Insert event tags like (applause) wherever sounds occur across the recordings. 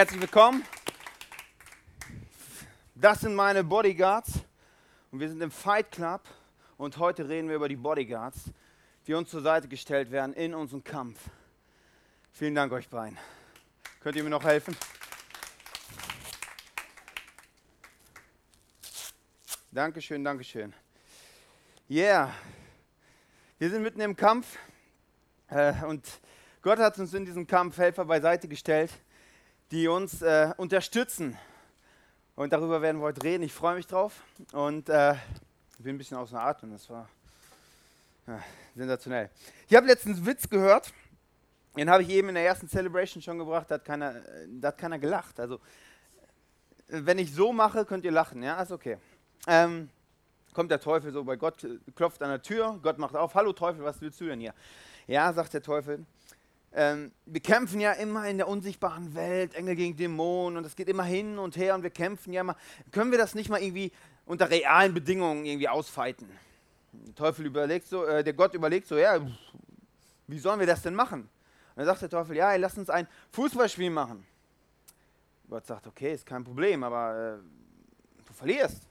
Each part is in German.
Herzlich willkommen. Das sind meine Bodyguards und wir sind im Fight Club und heute reden wir über die Bodyguards, die uns zur Seite gestellt werden in unserem Kampf. Vielen Dank euch beiden. Könnt ihr mir noch helfen? Dankeschön, Dankeschön. Yeah, wir sind mitten im Kampf äh, und Gott hat uns in diesem Kampf Helfer beiseite gestellt, die uns äh, unterstützen. Und darüber werden wir heute reden. Ich freue mich drauf und äh, bin ein bisschen außer Atem. Das war ja, sensationell. Ich habe letztens einen Witz gehört. Den habe ich eben in der ersten Celebration schon gebracht. Da hat keiner, da hat keiner gelacht. Also, wenn ich so mache, könnt ihr lachen. Ja, ist okay. Ähm, kommt der Teufel so bei Gott, klopft an der Tür. Gott macht auf. Hallo Teufel, was willst du denn hier? Ja, sagt der Teufel. Ähm, wir kämpfen ja immer in der unsichtbaren Welt, Engel gegen Dämonen und es geht immer hin und her und wir kämpfen ja immer. Können wir das nicht mal irgendwie unter realen Bedingungen irgendwie ausfeiten? Der Teufel überlegt so, äh, der Gott überlegt so, ja, wie sollen wir das denn machen? Und dann sagt der Teufel, ja, lass uns ein Fußballspiel machen. Gott sagt, okay, ist kein Problem, aber äh, du verlierst.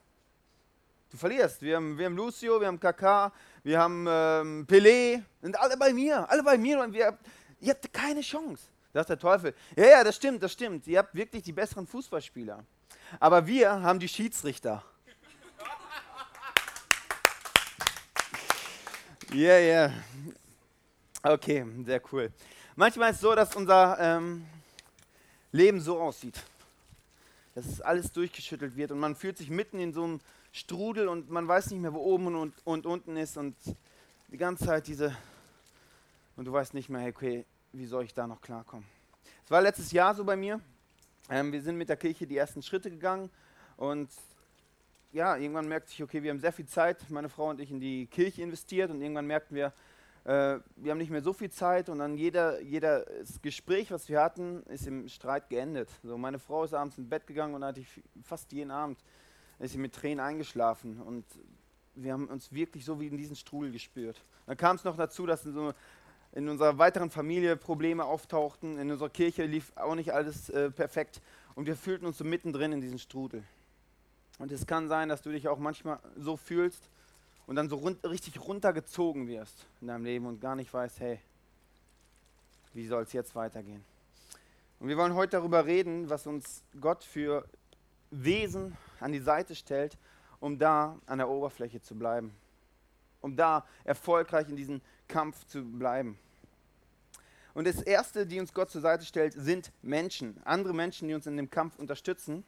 Du verlierst. Wir haben, wir haben Lucio, wir haben Kaká, wir haben ähm, Pelé, sind alle bei mir, alle bei mir und wir Ihr habt keine Chance. Sagt der Teufel. Ja, ja, das stimmt, das stimmt. Ihr habt wirklich die besseren Fußballspieler. Aber wir haben die Schiedsrichter. Ja, (laughs) yeah, ja. Yeah. Okay, sehr cool. Manchmal ist es so, dass unser ähm, Leben so aussieht, dass es alles durchgeschüttelt wird und man fühlt sich mitten in so einem Strudel und man weiß nicht mehr, wo oben und, und unten ist und die ganze Zeit diese und du weißt nicht mehr, hey, okay, wie soll ich da noch klarkommen? Es war letztes Jahr so bei mir. Ähm, wir sind mit der Kirche die ersten Schritte gegangen und ja, irgendwann merkte ich, okay, wir haben sehr viel Zeit, meine Frau und ich, in die Kirche investiert und irgendwann merkten wir, äh, wir haben nicht mehr so viel Zeit und dann jeder, jedes Gespräch, was wir hatten, ist im Streit geendet. So, meine Frau ist abends ins Bett gegangen und hatte ich fast jeden Abend ist sie mit Tränen eingeschlafen und wir haben uns wirklich so wie in diesen Strudel gespürt. Dann kam es noch dazu, dass so in unserer weiteren Familie Probleme auftauchten, in unserer Kirche lief auch nicht alles äh, perfekt und wir fühlten uns so mittendrin in diesem Strudel. Und es kann sein, dass du dich auch manchmal so fühlst und dann so rund, richtig runtergezogen wirst in deinem Leben und gar nicht weißt, hey, wie soll es jetzt weitergehen? Und wir wollen heute darüber reden, was uns Gott für Wesen an die Seite stellt, um da an der Oberfläche zu bleiben, um da erfolgreich in diesen Kampf zu bleiben. Und das Erste, die uns Gott zur Seite stellt, sind Menschen. Andere Menschen, die uns in dem Kampf unterstützen.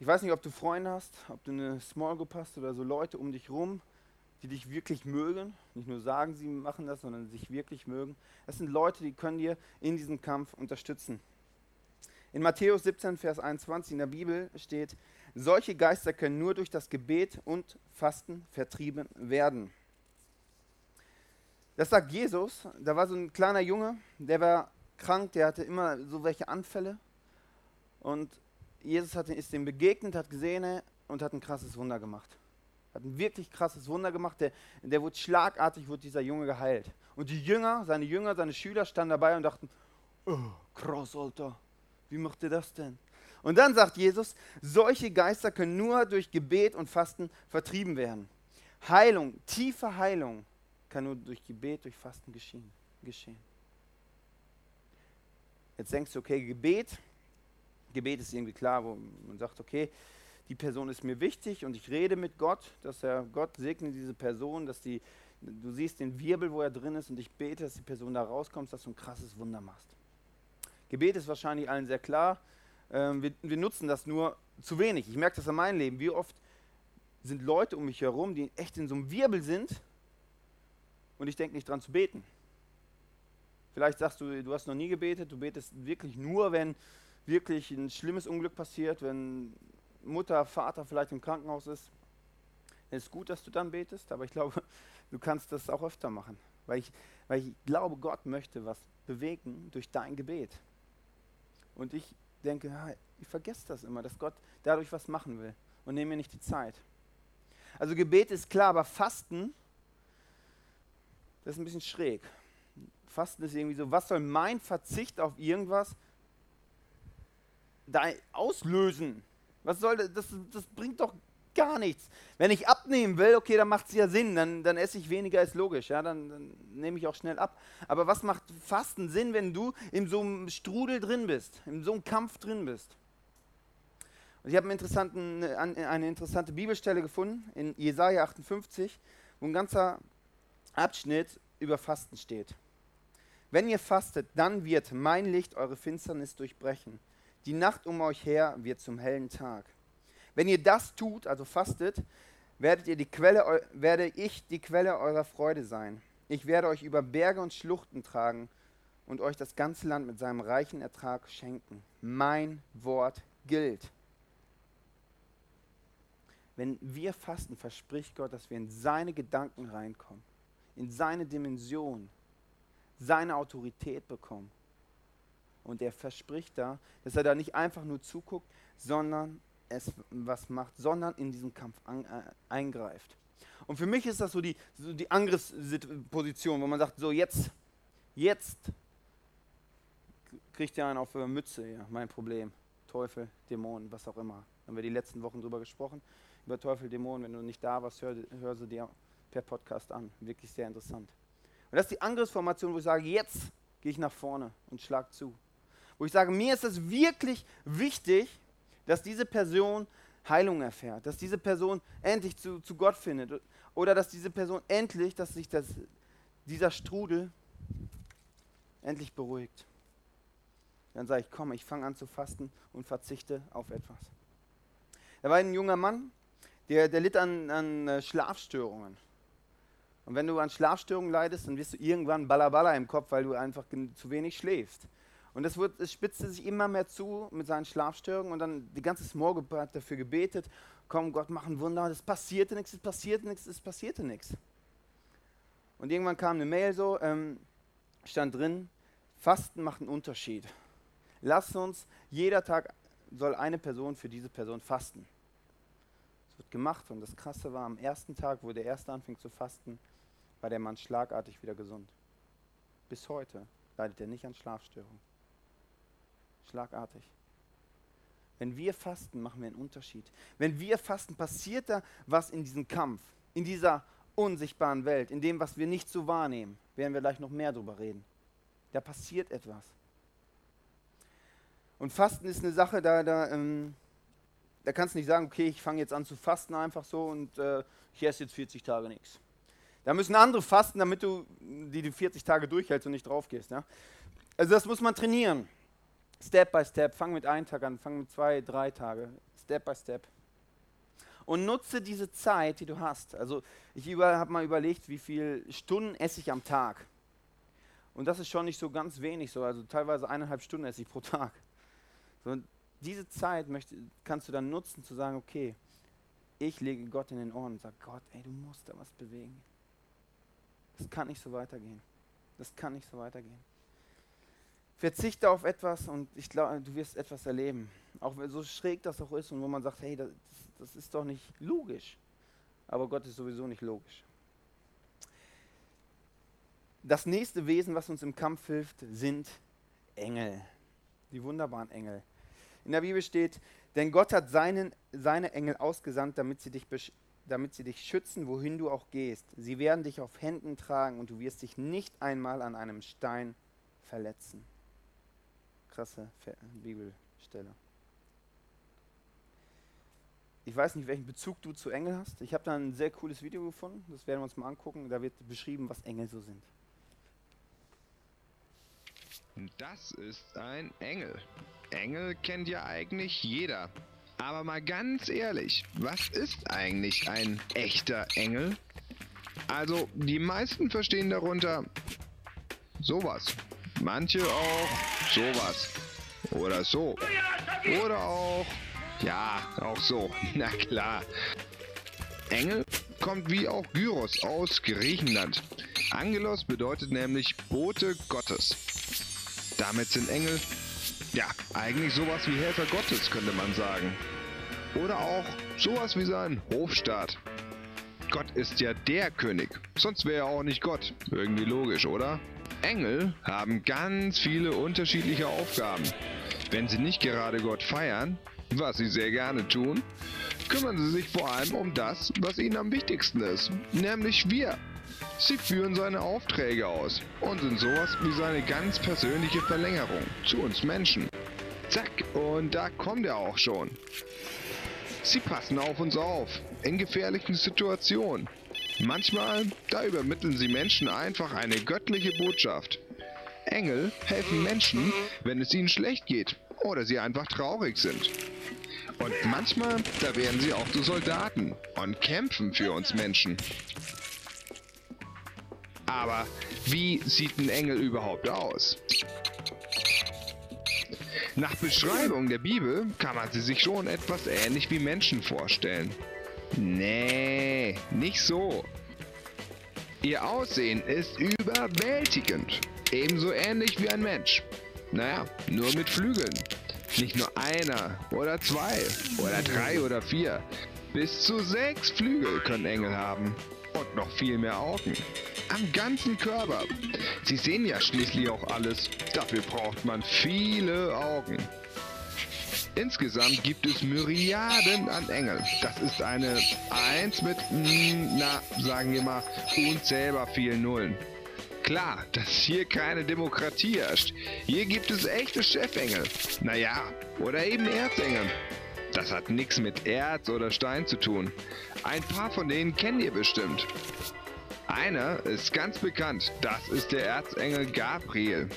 Ich weiß nicht, ob du Freunde hast, ob du eine Small Group hast oder so Leute um dich rum, die dich wirklich mögen. Nicht nur sagen, sie machen das, sondern sich wirklich mögen. Das sind Leute, die können dir in diesem Kampf unterstützen. In Matthäus 17, Vers 21 in der Bibel steht, solche Geister können nur durch das Gebet und Fasten vertrieben werden. Das sagt Jesus. Da war so ein kleiner Junge, der war krank, der hatte immer so welche Anfälle. Und Jesus hat, ist ihm begegnet, hat gesehen und hat ein krasses Wunder gemacht. Hat ein wirklich krasses Wunder gemacht. Der, der wurde schlagartig, wurde dieser Junge geheilt. Und die Jünger, seine Jünger, seine Schüler standen dabei und dachten, oh, krass, Alter, wie macht ihr das denn? Und dann sagt Jesus, solche Geister können nur durch Gebet und Fasten vertrieben werden. Heilung, tiefe Heilung kann nur durch Gebet, durch Fasten geschehen. geschehen. Jetzt denkst du, okay, Gebet, Gebet ist irgendwie klar, wo man sagt, okay, die Person ist mir wichtig und ich rede mit Gott, dass er Gott segne diese Person, dass die, du siehst den Wirbel, wo er drin ist und ich bete, dass die Person da rauskommt, dass du ein krasses Wunder machst. Gebet ist wahrscheinlich allen sehr klar. Ähm, wir, wir nutzen das nur zu wenig. Ich merke das in meinem Leben. Wie oft sind Leute um mich herum, die echt in so einem Wirbel sind und ich denke nicht dran zu beten. Vielleicht sagst du, du hast noch nie gebetet, du betest wirklich nur, wenn wirklich ein schlimmes Unglück passiert, wenn Mutter, Vater vielleicht im Krankenhaus ist. Es ist gut, dass du dann betest, aber ich glaube, (laughs) du kannst das auch öfter machen, weil ich, weil ich glaube, Gott möchte was bewegen durch dein Gebet. Und ich denke, ich vergesse das immer, dass Gott dadurch was machen will und nehme mir nicht die Zeit. Also Gebet ist klar, aber Fasten das ist ein bisschen schräg. Fasten ist irgendwie so, was soll mein Verzicht auf irgendwas da auslösen? Was soll das? Das, das bringt doch gar nichts. Wenn ich abnehmen will, okay, dann macht es ja Sinn, dann, dann esse ich weniger, ist logisch, ja, dann, dann nehme ich auch schnell ab. Aber was macht Fasten Sinn, wenn du in so einem Strudel drin bist, in so einem Kampf drin bist? Und ich habe eine interessante Bibelstelle gefunden in Jesaja 58, wo ein ganzer Abschnitt über Fasten steht. Wenn ihr fastet, dann wird mein Licht eure Finsternis durchbrechen. Die Nacht um euch her wird zum hellen Tag. Wenn ihr das tut, also fastet, werdet ihr die Quelle, werde ich die Quelle eurer Freude sein. Ich werde euch über Berge und Schluchten tragen und euch das ganze Land mit seinem reichen Ertrag schenken. Mein Wort gilt. Wenn wir fasten, verspricht Gott, dass wir in seine Gedanken reinkommen, in seine Dimension, seine Autorität bekommen. Und er verspricht da, dass er da nicht einfach nur zuguckt, sondern es was macht, sondern in diesen Kampf an, äh, eingreift. Und für mich ist das so die, so die Angriffsposition, wo man sagt, so jetzt, jetzt kriegt ihr einen auf der Mütze, ja, mein Problem. Teufel, Dämonen, was auch immer. Haben wir die letzten Wochen drüber gesprochen, über Teufel, Dämonen. Wenn du nicht da warst, hör, hör sie dir per Podcast an. Wirklich sehr interessant. Und das ist die Angriffsformation, wo ich sage, jetzt gehe ich nach vorne und schlag zu. Wo ich sage, mir ist es wirklich wichtig, dass diese Person Heilung erfährt, dass diese Person endlich zu, zu Gott findet oder dass diese Person endlich, dass sich das, dieser Strudel endlich beruhigt. Dann sage ich, komm, ich fange an zu fasten und verzichte auf etwas. Da war ein junger Mann, der, der litt an, an äh, Schlafstörungen. Und wenn du an Schlafstörungen leidest, dann wirst du irgendwann Ballaballa im Kopf, weil du einfach zu wenig schläfst. Und es, wird, es spitzte sich immer mehr zu mit seinen Schlafstörungen und dann die ganze Small hat dafür gebetet, komm Gott, mach ein Wunder. Und es passierte nichts, es passierte nichts, es passierte nichts. Und irgendwann kam eine Mail so, ähm, stand drin, Fasten macht einen Unterschied. Lass uns, jeder Tag soll eine Person für diese Person fasten. Es wird gemacht und das Krasse war, am ersten Tag, wo der Erste anfing zu fasten, war der Mann schlagartig wieder gesund. Bis heute leidet er nicht an Schlafstörungen. Schlagartig. Wenn wir fasten, machen wir einen Unterschied. Wenn wir fasten, passiert da was in diesem Kampf, in dieser unsichtbaren Welt, in dem, was wir nicht so wahrnehmen. Werden wir gleich noch mehr darüber reden. Da passiert etwas. Und Fasten ist eine Sache, da, da, ähm, da kannst du nicht sagen, okay, ich fange jetzt an zu fasten einfach so und äh, ich esse jetzt 40 Tage nichts. Da müssen andere fasten, damit du die, die 40 Tage durchhältst und nicht drauf gehst. Ja? Also das muss man trainieren. Step by Step. Fang mit einem Tag an, fang mit zwei, drei Tage. Step by Step. Und nutze diese Zeit, die du hast. Also ich habe mal überlegt, wie viele Stunden esse ich am Tag. Und das ist schon nicht so ganz wenig so. Also teilweise eineinhalb Stunden esse ich pro Tag. So, diese Zeit möchte, kannst du dann nutzen, zu sagen, okay, ich lege Gott in den Ohren und sage, Gott, ey, du musst da was bewegen. Das kann nicht so weitergehen. Das kann nicht so weitergehen. Verzichte auf etwas und ich glaube, du wirst etwas erleben. Auch so schräg das auch ist und wo man sagt, hey, das, das ist doch nicht logisch. Aber Gott ist sowieso nicht logisch. Das nächste Wesen, was uns im Kampf hilft, sind Engel. Die wunderbaren Engel. In der Bibel steht, denn Gott hat seinen, seine Engel ausgesandt, damit sie, dich damit sie dich schützen, wohin du auch gehst. Sie werden dich auf Händen tragen und du wirst dich nicht einmal an einem Stein verletzen krasse Bibelstelle. Ich weiß nicht, welchen Bezug du zu Engel hast. Ich habe da ein sehr cooles Video gefunden, das werden wir uns mal angucken. Da wird beschrieben, was Engel so sind. Das ist ein Engel. Engel kennt ja eigentlich jeder. Aber mal ganz ehrlich, was ist eigentlich ein echter Engel? Also, die meisten verstehen darunter sowas. Manche auch sowas. Oder so. Oder auch. Ja, auch so. (laughs) Na klar. Engel kommt wie auch Gyros aus Griechenland. Angelos bedeutet nämlich Bote Gottes. Damit sind Engel, ja, eigentlich sowas wie Helfer Gottes, könnte man sagen. Oder auch sowas wie sein Hofstaat. Gott ist ja der König, sonst wäre er auch nicht Gott. Irgendwie logisch, oder? Engel haben ganz viele unterschiedliche Aufgaben. Wenn sie nicht gerade Gott feiern, was sie sehr gerne tun, kümmern sie sich vor allem um das, was ihnen am wichtigsten ist, nämlich wir. Sie führen seine Aufträge aus und sind sowas wie seine ganz persönliche Verlängerung zu uns Menschen. Zack, und da kommt er auch schon. Sie passen auf uns auf, in gefährlichen Situationen. Manchmal, da übermitteln sie Menschen einfach eine göttliche Botschaft. Engel helfen Menschen, wenn es ihnen schlecht geht oder sie einfach traurig sind. Und manchmal, da werden sie auch zu Soldaten und kämpfen für uns Menschen. Aber wie sieht ein Engel überhaupt aus? Nach Beschreibung der Bibel kann man sie sich schon etwas ähnlich wie Menschen vorstellen. Nee, nicht so. Ihr Aussehen ist überwältigend. Ebenso ähnlich wie ein Mensch. Naja, nur mit Flügeln. Nicht nur einer oder zwei oder drei oder vier. Bis zu sechs Flügel können Engel haben. Und noch viel mehr Augen. Am ganzen Körper. Sie sehen ja schließlich auch alles. Dafür braucht man viele Augen. Insgesamt gibt es Myriaden an Engeln. Das ist eine Eins mit, mm, na, sagen wir mal, unzählbar vielen Nullen. Klar, dass hier keine Demokratie herrscht. Hier gibt es echte Chefengel. Naja, oder eben Erzengel. Das hat nichts mit Erz oder Stein zu tun. Ein paar von denen kennt ihr bestimmt. Einer ist ganz bekannt, das ist der Erzengel Gabriel.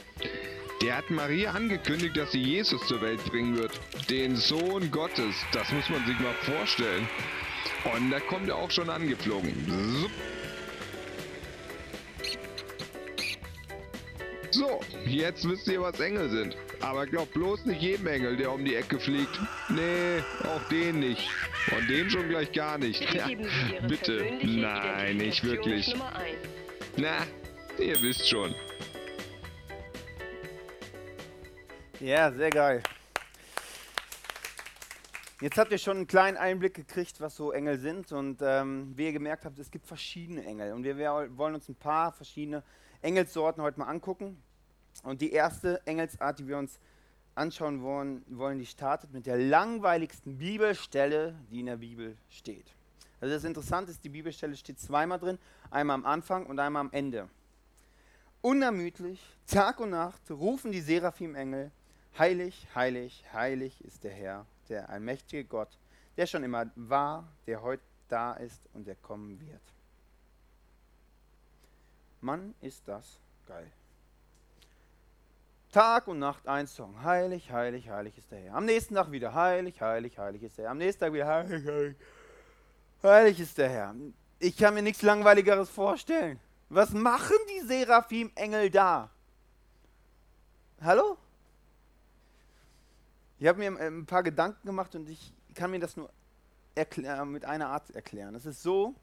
Der hat Maria angekündigt, dass sie Jesus zur Welt bringen wird. Den Sohn Gottes. Das muss man sich mal vorstellen. Und da kommt er auch schon angeflogen. So, jetzt wisst ihr, was Engel sind. Aber glaubt bloß nicht jedem Engel, der um die Ecke fliegt. Nee, auch den nicht. Und den schon gleich gar nicht. Bitte, Ja, bitte. persönliche Nein, nicht wirklich. Na, ihr wisst schon. Ja, sehr geil. Jetzt habt ihr schon einen kleinen Einblick gekriegt, was so Engel sind. Und ähm, wie ihr gemerkt habt, es gibt verschiedene Engel. Und wir, wir wollen uns ein paar verschiedene Engelssorten heute mal angucken. Und die erste Engelsart, die wir uns anschauen wollen, wollen, die startet mit der langweiligsten Bibelstelle, die in der Bibel steht. Also das Interessante ist, die Bibelstelle steht zweimal drin, einmal am Anfang und einmal am Ende. Unermüdlich, Tag und Nacht rufen die Seraphim-Engel, heilig, heilig, heilig ist der Herr, der allmächtige Gott, der schon immer war, der heute da ist und der kommen wird. Mann, ist das geil. Tag und Nacht ein Song. Heilig, heilig, heilig ist der Herr. Am nächsten Tag wieder heilig, heilig, heilig ist der Herr. Am nächsten Tag wieder heilig, heilig, heilig ist der Herr. Ich kann mir nichts Langweiligeres vorstellen. Was machen die Seraphim-Engel da? Hallo? Ich habe mir äh, ein paar Gedanken gemacht und ich kann mir das nur erklär- mit einer Art erklären. Es ist so,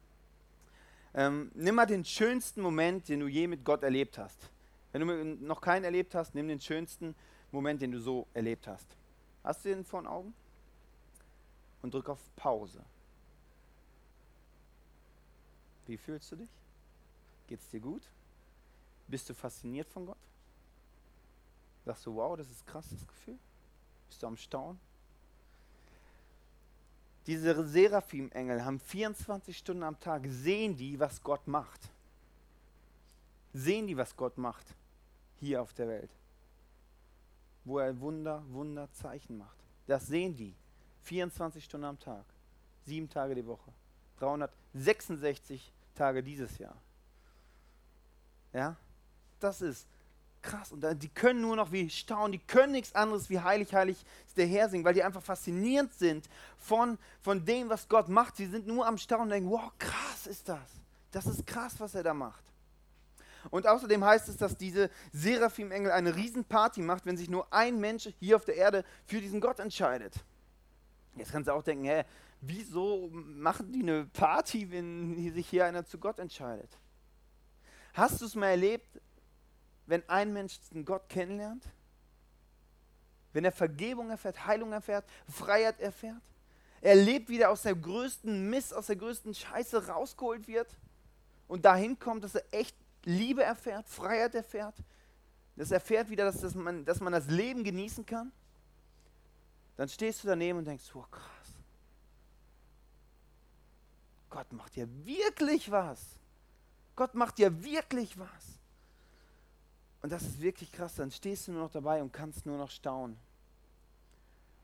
ähm, nimm mal den schönsten Moment, den du je mit Gott erlebt hast. Wenn du noch keinen erlebt hast, nimm den schönsten Moment, den du so erlebt hast. Hast du den vor den Augen? Und drück auf Pause. Wie fühlst du dich? Geht's dir gut? Bist du fasziniert von Gott? Sagst du, wow, das ist krass, das Gefühl? Bist du am Staunen? Diese Seraphim-Engel haben 24 Stunden am Tag, sehen die, was Gott macht. Sehen die, was Gott macht hier auf der Welt. Wo er Wunder, Wunder, Zeichen macht. Das sehen die. 24 Stunden am Tag. Sieben Tage die Woche. 366 Tage dieses Jahr. Ja? Das ist krass. Und die können nur noch wie staunen, die können nichts anderes wie heilig, heilig ist der Herr singen, weil die einfach faszinierend sind von, von dem, was Gott macht. Sie sind nur am Staunen und denken, wow, krass ist das. Das ist krass, was er da macht. Und außerdem heißt es, dass diese Seraphim-Engel eine Riesenparty macht, wenn sich nur ein Mensch hier auf der Erde für diesen Gott entscheidet. Jetzt kannst du auch denken, hä, wieso machen die eine Party, wenn sich hier einer zu Gott entscheidet? Hast du es mal erlebt, wenn ein Mensch den Gott kennenlernt? Wenn er Vergebung erfährt, Heilung erfährt, Freiheit erfährt? Er lebt wieder aus der größten Mist, aus der größten Scheiße rausgeholt wird und dahin kommt, dass er echt Liebe erfährt, Freiheit erfährt, dass er erfährt wieder, dass, dass, man, dass man das Leben genießen kann. dann stehst du daneben und denkst, oh krass. Gott macht ja wirklich was. Gott macht ja wirklich was. Und das ist wirklich krass. Dann stehst du nur noch dabei und kannst nur noch staunen.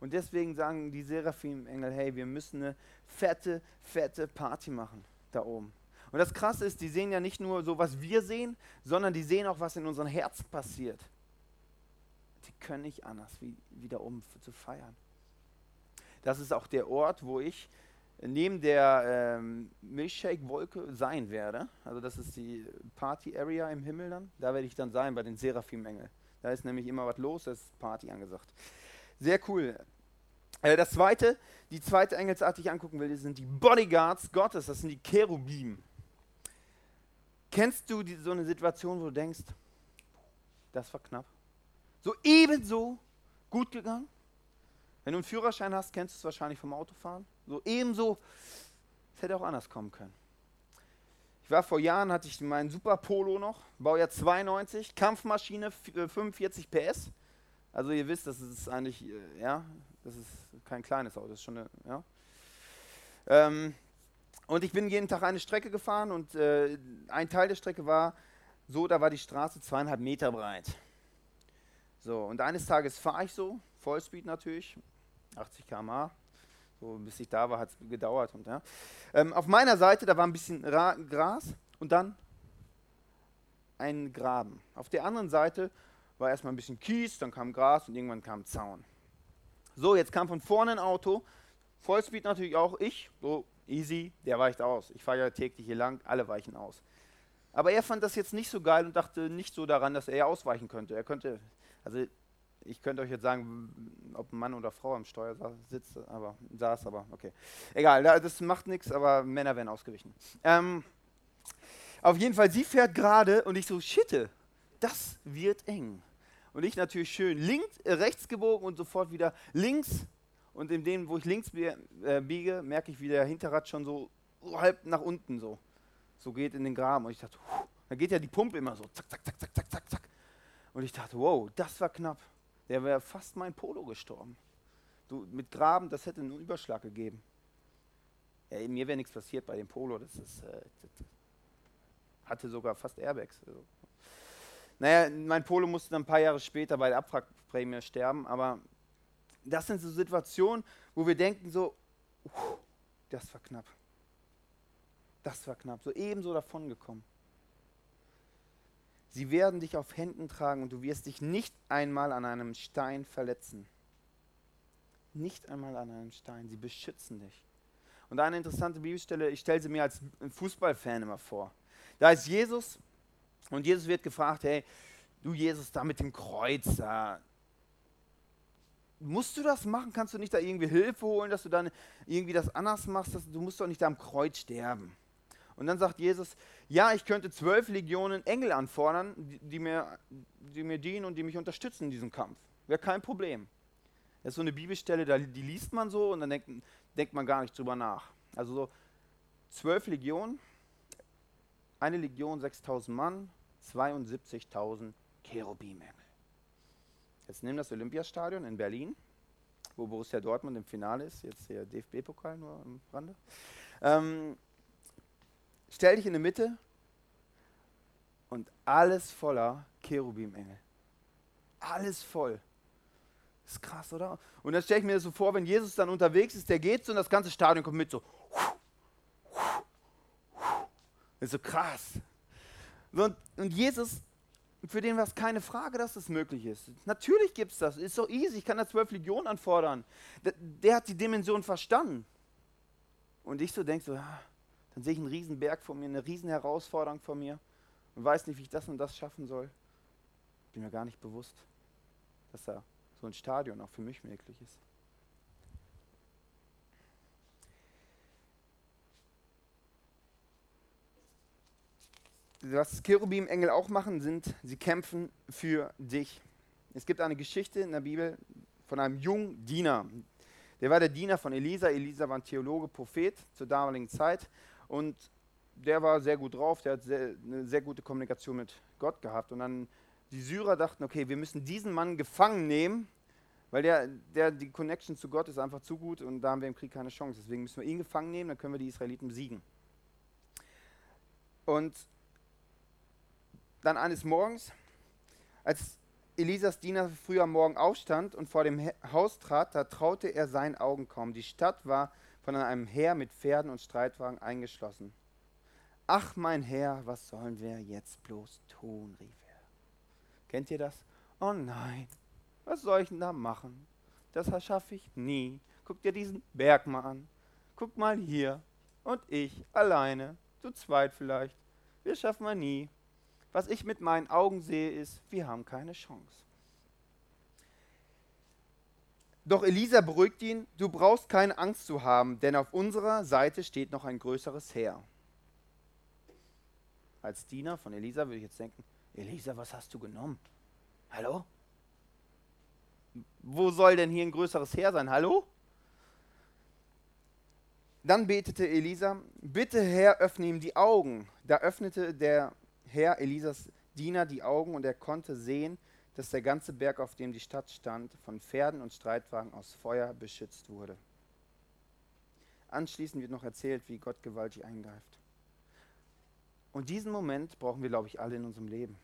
Und deswegen sagen die Seraphim-Engel, hey, wir müssen eine fette, fette Party machen da oben. Und das Krasse ist, die sehen ja nicht nur so, was wir sehen, sondern die sehen auch, was in unseren Herzen passiert. Die können nicht anders, wie, wie da oben zu feiern. Das ist auch der Ort, wo ich neben der ähm, Milchshake-Wolke sein werde. Also das ist die Party-Area im Himmel dann. Da werde ich dann sein bei den Seraphim-Engeln. Da ist nämlich immer was los, da ist Party angesagt. Sehr cool. Äh, das zweite, die zweite Engelsart, die ich angucken will, sind die Bodyguards Gottes, das sind die Cherubim. Kennst du die, so eine Situation, wo du denkst, das war knapp? So ebenso gut gegangen? Wenn du einen Führerschein hast, kennst du es wahrscheinlich vom Autofahren. So ebenso, es hätte auch anders kommen können. Ich war vor Jahren, hatte ich meinen Super Polo noch, Baujahr 92, Kampfmaschine 45 äh, PS. Also ihr wisst, das ist eigentlich, äh, ja, das ist kein kleines Auto, das ist schon eine, ja. Ähm, und ich bin jeden Tag eine Strecke gefahren und äh, ein Teil der Strecke war so, da war die Straße zweieinhalb Meter breit. So, und eines Tages fahre ich so, Vollspeed natürlich, 80 km/h. So, bis ich da war, hat es gedauert. Und, ja. Ähm, auf meiner Seite, da war ein bisschen Ra Gras und dann ein Graben. Auf der anderen Seite war erstmal ein bisschen Kies, dann kam Gras und irgendwann kam Zaun. So, jetzt kam von vorne ein Auto, Vollspeed natürlich auch ich, so easy, der weicht aus. Ich fahre ja täglich hier lang, alle weichen aus. Aber er fand das jetzt nicht so geil und dachte nicht so daran, dass er ausweichen könnte. Er könnte, also ich könnte euch jetzt sagen, ob Mann oder Frau am Steuer sitzt, aber saß, aber okay. Egal, das macht nichts, aber Männer werden ausgewichen. Ähm, auf jeden Fall, sie fährt gerade und ich so, shitte, das wird eng. Und ich natürlich schön links, äh, rechts gebogen und sofort wieder links. Und in dem, wo ich links äh, biege, merke ich, wie der Hinterrad schon so halb nach unten so, so geht in den Graben. Und ich dachte, puh, da geht ja die Pumpe immer so, zack, zack, zack, zack, zack, zack, zack. Und ich dachte, wow, das war knapp. Der wäre fast mein Polo gestorben. Du, mit Graben, das hätte einen Überschlag gegeben. Ja, mir wäre nichts passiert bei dem Polo. Das, ist, äh, das hatte sogar fast Airbags. Also. Naja, mein Polo musste dann ein paar Jahre später bei der Abwrackprämie sterben, aber das sind so Situationen, wo wir denken so, uh, das war knapp. Das war knapp, so ebenso davon gekommen. Sie werden dich auf Händen tragen und du wirst dich nicht einmal an einem Stein verletzen. Nicht einmal an einem Stein. Sie beschützen dich. Und eine interessante Bibelstelle, ich stelle sie mir als Fußballfan immer vor. Da ist Jesus und Jesus wird gefragt, hey, du Jesus, da mit dem Kreuz, musst du das machen? Kannst du nicht da irgendwie Hilfe holen, dass du dann irgendwie das anders machst? Dass, du musst doch nicht da am Kreuz sterben. Und dann sagt Jesus, ja, ich könnte zwölf Legionen Engel anfordern, die, die, mir, die mir dienen und die mich unterstützen in diesem Kampf. Wäre kein Problem. Das ist so eine Bibelstelle, die liest man so und dann denkt, denkt man gar nicht drüber nach. Also so zwölf Legionen, eine Legion 6000 Mann, 72.000 Cherubim-Engel. Jetzt nimm das Olympiastadion in Berlin, wo Borussia Dortmund im Finale ist, jetzt der DFB-Pokal nur am Rande. Ähm, stell dich in die Mitte und alles voller Cherubim-Engel. Alles voll. Ist krass, oder? Und dann stelle ich mir das so vor, wenn Jesus dann unterwegs ist, der geht so und das ganze Stadion kommt mit so. Das ist so krass. Und Jesus, für den war es keine Frage, dass das möglich ist. Natürlich gibt es das. Ist so easy. Ich kann da zwölf Legionen anfordern. Der, der, hat die Dimension verstanden. Und ich so denke so, ja, dann sehe ich einen riesen Berg vor mir, eine riesen Herausforderung vor mir und weiß nicht, wie ich das und das schaffen soll. Bin mir gar nicht bewusst, dass da so ein Stadion auch für mich möglich ist. Was Cherubim-Engel auch machen, sind, sie kämpfen für dich. Es gibt eine Geschichte in der Bibel von einem jungen Diener. Der war der Diener von Elisa. Elisa war ein Theologe, Prophet zur damaligen Zeit. Und der war sehr gut drauf, der hat sehr, eine sehr gute Kommunikation mit Gott gehabt. Und dann die Syrer dachten, okay, wir müssen diesen Mann gefangen nehmen, Weil der, der, die Connection zu Gott ist einfach zu gut und da haben wir im Krieg keine Chance. Deswegen müssen wir ihn gefangen nehmen, dann können wir die Israeliten besiegen. Und dann eines Morgens, als Elisas Diener früh am Morgen aufstand und vor dem Haus trat, da traute er seinen Augen kaum. Die Stadt war von einem Heer mit Pferden und Streitwagen eingeschlossen. Ach mein Herr, was sollen wir jetzt bloß tun, rief er. Kennt ihr das? Oh nein, was soll ich denn da machen? Das schaffe ich nie. Guck dir diesen Berg mal an. Guck mal hier. Und ich alleine, zu zweit vielleicht. Wir schaffen wir nie. Was ich mit meinen Augen sehe, ist, wir haben keine Chance. Doch Elisa beruhigt ihn, du brauchst keine Angst zu haben, denn auf unserer Seite steht noch ein größeres Heer. Als Diener von Elisa würde ich jetzt denken, Elisa, was hast du genommen? Hallo? Wo soll denn hier ein größeres Heer sein? Hallo? Dann betete Elisa, bitte Herr, öffne ihm die Augen. Da öffnete der Herr Elisas Diener die Augen und er konnte sehen, dass der ganze Berg, auf dem die Stadt stand, von Pferden und Streitwagen aus Feuer beschützt wurde. Anschließend wird noch erzählt, wie Gott gewaltig eingreift. Und diesen Moment brauchen wir, glaube ich, alle in unserem Leben.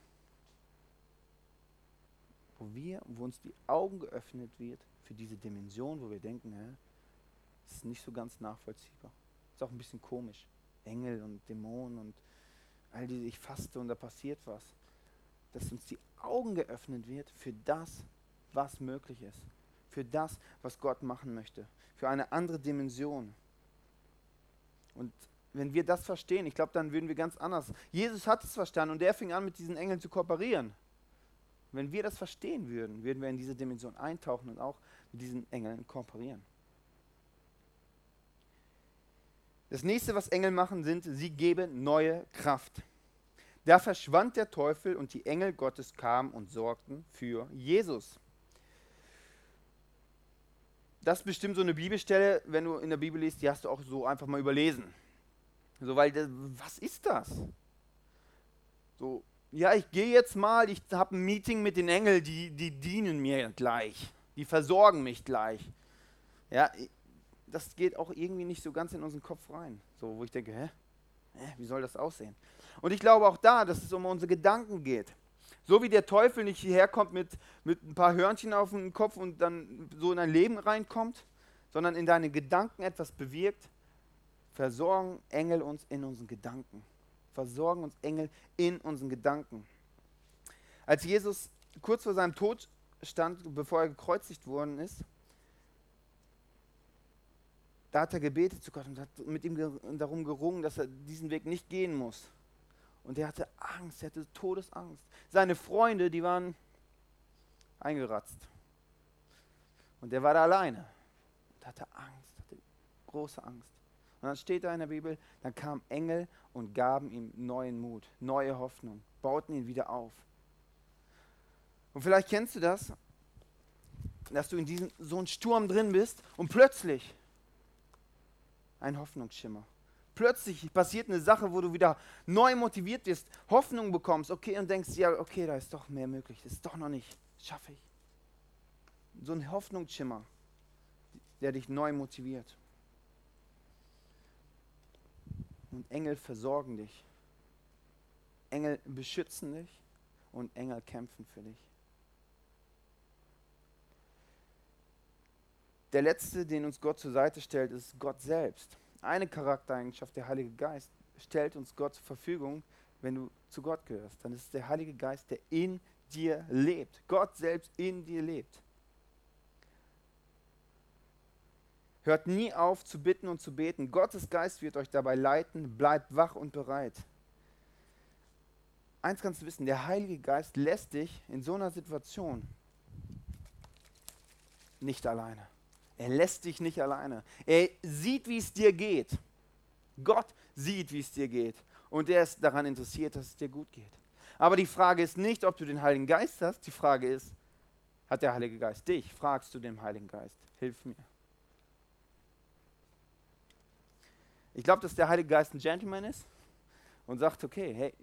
Wo wir, wo uns die Augen geöffnet wird für diese Dimension, wo wir denken, hä, das ist nicht so ganz nachvollziehbar. Ist auch ein bisschen komisch. Engel und Dämonen und all diese, ich faste und da passiert was. Dass uns die Augen geöffnet wird für das, was möglich ist. Für das, was Gott machen möchte. Für eine andere Dimension. Und wenn wir das verstehen, ich glaube, dann würden wir ganz anders. Jesus hat es verstanden und der fing an, mit diesen Engeln zu kooperieren. Wenn wir das verstehen würden, würden wir in diese Dimension eintauchen und auch mit diesen Engeln kooperieren. Das nächste, was Engel machen, sind, sie geben neue Kraft. Da verschwand der Teufel und die Engel Gottes kamen und sorgten für Jesus. Das ist bestimmt so eine Bibelstelle, wenn du in der Bibel liest, die hast du auch so einfach mal überlesen. So, weil, was ist das? So, ja, ich gehe jetzt mal, ich habe ein Meeting mit den Engeln, die, die dienen mir gleich, die versorgen mich gleich. Ja, das geht auch irgendwie nicht so ganz in unseren Kopf rein. So, wo ich denke, hä? hä? Wie soll das aussehen? Und ich glaube auch da, dass es um unsere Gedanken geht. So wie der Teufel nicht hierher kommt mit, mit ein paar Hörnchen auf dem Kopf und dann so in dein Leben reinkommt, sondern in deine Gedanken etwas bewirkt, versorgen Engel uns in unseren Gedanken. Versorgen uns Engel in unseren Gedanken. Als Jesus kurz vor seinem Tod stand, bevor er gekreuzigt worden ist, da hat er gebetet zu Gott und hat mit ihm darum gerungen, dass er diesen Weg nicht gehen muss. Und er hatte Angst, er hatte Todesangst. Seine Freunde, die waren eingeratzt. Und er war da alleine und hatte Angst, hatte große Angst. Und dann steht da in der Bibel, dann kamen Engel und gaben ihm neuen Mut, neue Hoffnung, bauten ihn wieder auf. Und vielleicht kennst du das, dass du in diesem so einem Sturm drin bist und plötzlich ein Hoffnungsschimmer. Plötzlich passiert eine Sache, wo du wieder neu motiviert wirst, Hoffnung bekommst, okay, und denkst, ja, okay, da ist doch mehr möglich, das ist doch noch nicht, schaffe ich. So ein Hoffnungsschimmer, der dich neu motiviert. Und Engel versorgen dich. Engel beschützen dich und Engel kämpfen für dich. Der letzte, den uns Gott zur Seite stellt, ist Gott selbst. Eine Charaktereigenschaft, der Heilige Geist, stellt uns Gott zur Verfügung, wenn du zu Gott gehörst. Dann ist es der Heilige Geist, der in dir lebt. Gott selbst in dir lebt. Hört nie auf zu bitten und zu beten. Gottes Geist wird euch dabei leiten. Bleibt wach und bereit. Eins kannst du wissen, der Heilige Geist lässt dich in so einer Situation nicht alleine. Er lässt dich nicht alleine. Er sieht, wie es dir geht. Gott sieht, wie es dir geht. Und er ist daran interessiert, dass es dir gut geht. Aber die Frage ist nicht, ob du den Heiligen Geist hast. Die Frage ist, hat der Heilige Geist dich? Fragst du dem Heiligen Geist, hilf mir. Ich glaube, dass der Heilige Geist ein Gentleman ist und sagt, okay, hey,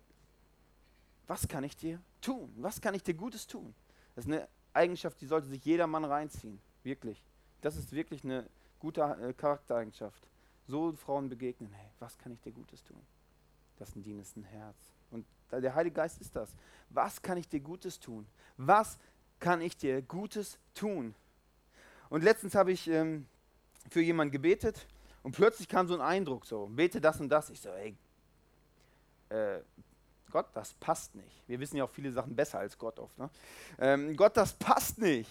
was kann ich dir tun? Was kann ich dir Gutes tun? Das ist eine Eigenschaft, die sollte sich jeder Mann reinziehen. Wirklich. Das ist wirklich eine gute äh, Charaktereigenschaft. So Frauen begegnen, hey, was kann ich dir Gutes tun? Das ist ein Herz. Und der Heilige Geist ist das. Was kann ich dir Gutes tun? Was kann ich dir Gutes tun? Und letztens habe ich ähm, für jemanden gebetet und plötzlich kam so ein Eindruck, so, bete das und das. Ich so, ey, äh, Gott, das passt nicht. Wir wissen ja auch viele Sachen besser als Gott oft. Ne? Ähm, Gott, das passt nicht.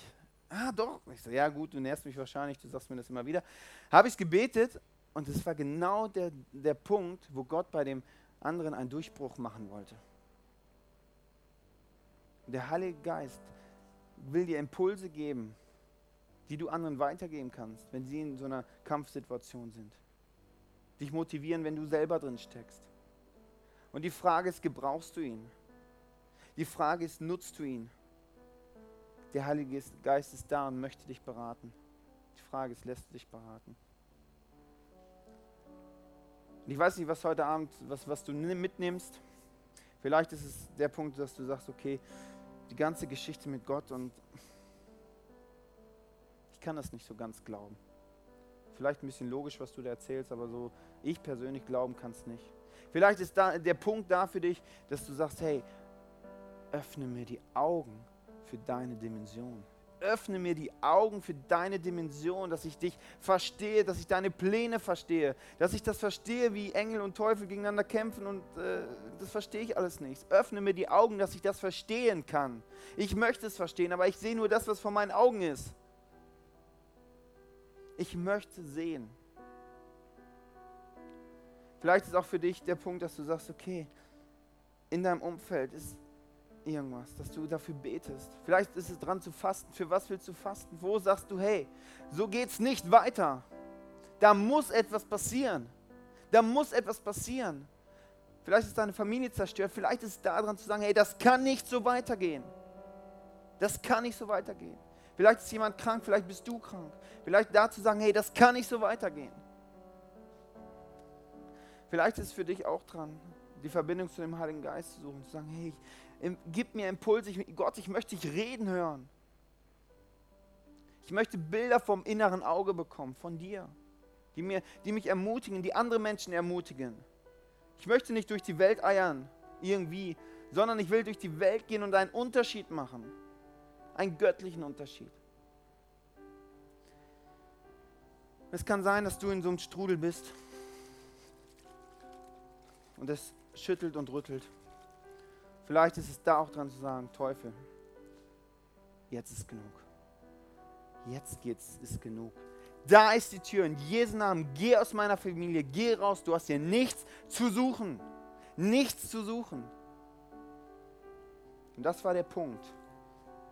Ah, doch. Ich so, ja gut, du nährst mich wahrscheinlich, du sagst mir das immer wieder. Habe ich gebetet und es war genau der, der Punkt, wo Gott bei dem anderen einen Durchbruch machen wollte. Der Heilige Geist will dir Impulse geben, die du anderen weitergeben kannst, wenn sie in so einer Kampfsituation sind. Dich motivieren, wenn du selber drin steckst. Und die Frage ist, gebrauchst du ihn? Die Frage ist, nutzt du ihn? Der Heilige Geist ist da und möchte dich beraten. Die Frage ist, lässt du dich beraten? Ich weiß nicht, was heute Abend, was, was du mitnimmst. Vielleicht ist es der Punkt, dass du sagst, okay, die ganze Geschichte mit Gott und ich kann das nicht so ganz glauben. Vielleicht ein bisschen logisch, was du da erzählst, aber so ich persönlich glauben kann es nicht. Vielleicht ist da der Punkt da für dich, dass du sagst, hey, öffne mir die Augen für deine Dimension öffne mir die Augen für deine Dimension, dass ich dich verstehe, dass ich deine Pläne verstehe, dass ich das verstehe, wie Engel und Teufel gegeneinander kämpfen und äh, das verstehe ich alles nicht. Öffne mir die Augen, dass ich das verstehen kann. Ich möchte es verstehen, aber ich sehe nur das, was vor meinen Augen ist. Ich möchte sehen. Vielleicht ist auch für dich der Punkt, dass du sagst, okay, in deinem Umfeld ist irgendwas, dass du dafür betest. Vielleicht ist es dran zu fasten. Für was willst du fasten? Wo sagst du, hey, so geht's nicht weiter. Da muss etwas passieren. Da muss etwas passieren. Vielleicht ist deine Familie zerstört. Vielleicht ist es daran zu sagen, hey, das kann nicht so weitergehen. Das kann nicht so weitergehen. Vielleicht ist jemand krank, vielleicht bist du krank. Vielleicht da zu sagen, hey, das kann nicht so weitergehen. Vielleicht ist es für dich auch dran, die Verbindung zu dem Heiligen Geist zu suchen, zu sagen, hey, gib mir Impulse. Ich, Gott, ich möchte dich reden hören. Ich möchte Bilder vom inneren Auge bekommen, von dir, die, mir, die mich ermutigen, die andere Menschen ermutigen. Ich möchte nicht durch die Welt eiern, irgendwie, sondern ich will durch die Welt gehen und einen Unterschied machen. Einen göttlichen Unterschied. Es kann sein, dass du in so einem Strudel bist und es schüttelt und rüttelt. Vielleicht ist es da auch dran zu sagen, Teufel, jetzt ist genug. Jetzt geht's, ist genug. Da ist die Tür. In Jesu Namen, geh aus meiner Familie, geh raus. Du hast hier nichts zu suchen. Nichts zu suchen. Und das war der Punkt,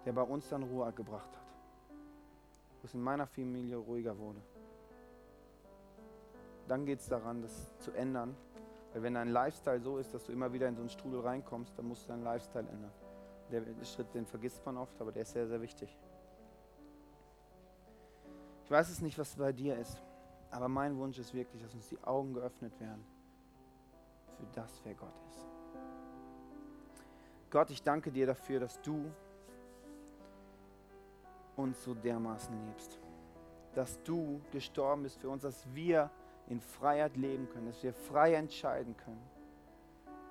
der bei uns dann Ruhe gebracht hat. Wo es in meiner Familie ruhiger wurde. Dann geht es daran, das zu ändern weil wenn dein Lifestyle so ist, dass du immer wieder in so einen Strudel reinkommst, dann musst du deinen Lifestyle ändern. Der Schritt, den vergisst man oft, aber der ist sehr, sehr wichtig. Ich weiß es nicht, was bei dir ist, aber mein Wunsch ist wirklich, dass uns die Augen geöffnet werden für das, wer Gott ist. Gott, ich danke dir dafür, dass du uns so dermaßen liebst. Dass du gestorben bist für uns, dass wir in Freiheit leben können, dass wir frei entscheiden können,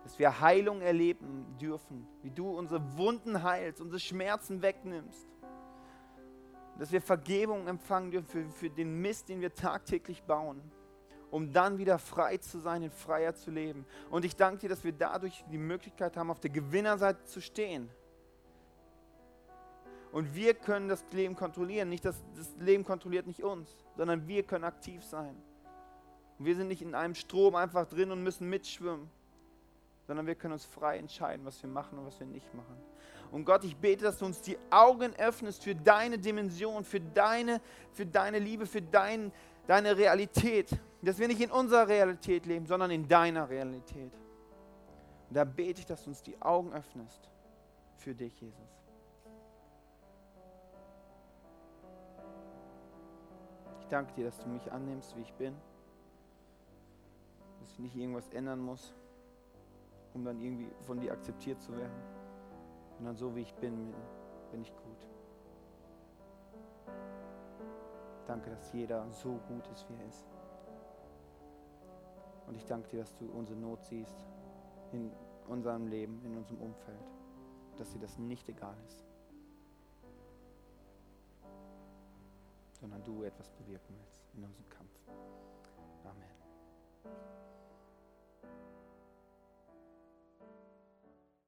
dass wir Heilung erleben dürfen, wie du unsere Wunden heilst, unsere Schmerzen wegnimmst, dass wir Vergebung empfangen dürfen für, für den Mist, den wir tagtäglich bauen, um dann wieder frei zu sein, in Freiheit zu leben. Und ich danke dir, dass wir dadurch die Möglichkeit haben, auf der Gewinnerseite zu stehen. Und wir können das Leben kontrollieren. Nicht das, das Leben kontrolliert nicht uns, sondern wir können aktiv sein. Und wir sind nicht in einem Strom einfach drin und müssen mitschwimmen, sondern wir können uns frei entscheiden, was wir machen und was wir nicht machen. Und Gott, ich bete, dass du uns die Augen öffnest für deine Dimension, für deine, für deine Liebe, für dein, deine Realität. Dass wir nicht in unserer Realität leben, sondern in deiner Realität. Und da bete ich, dass du uns die Augen öffnest für dich, Jesus. Ich danke dir, dass du mich annimmst, wie ich bin ich nicht irgendwas ändern muss, um dann irgendwie von dir akzeptiert zu werden, sondern so wie ich bin, bin ich gut. Danke, dass jeder so gut ist, wie er ist. Und ich danke dir, dass du unsere Not siehst in unserem Leben, in unserem Umfeld, dass dir das nicht egal ist, sondern du etwas bewirken willst in unserem Kampf. Amen.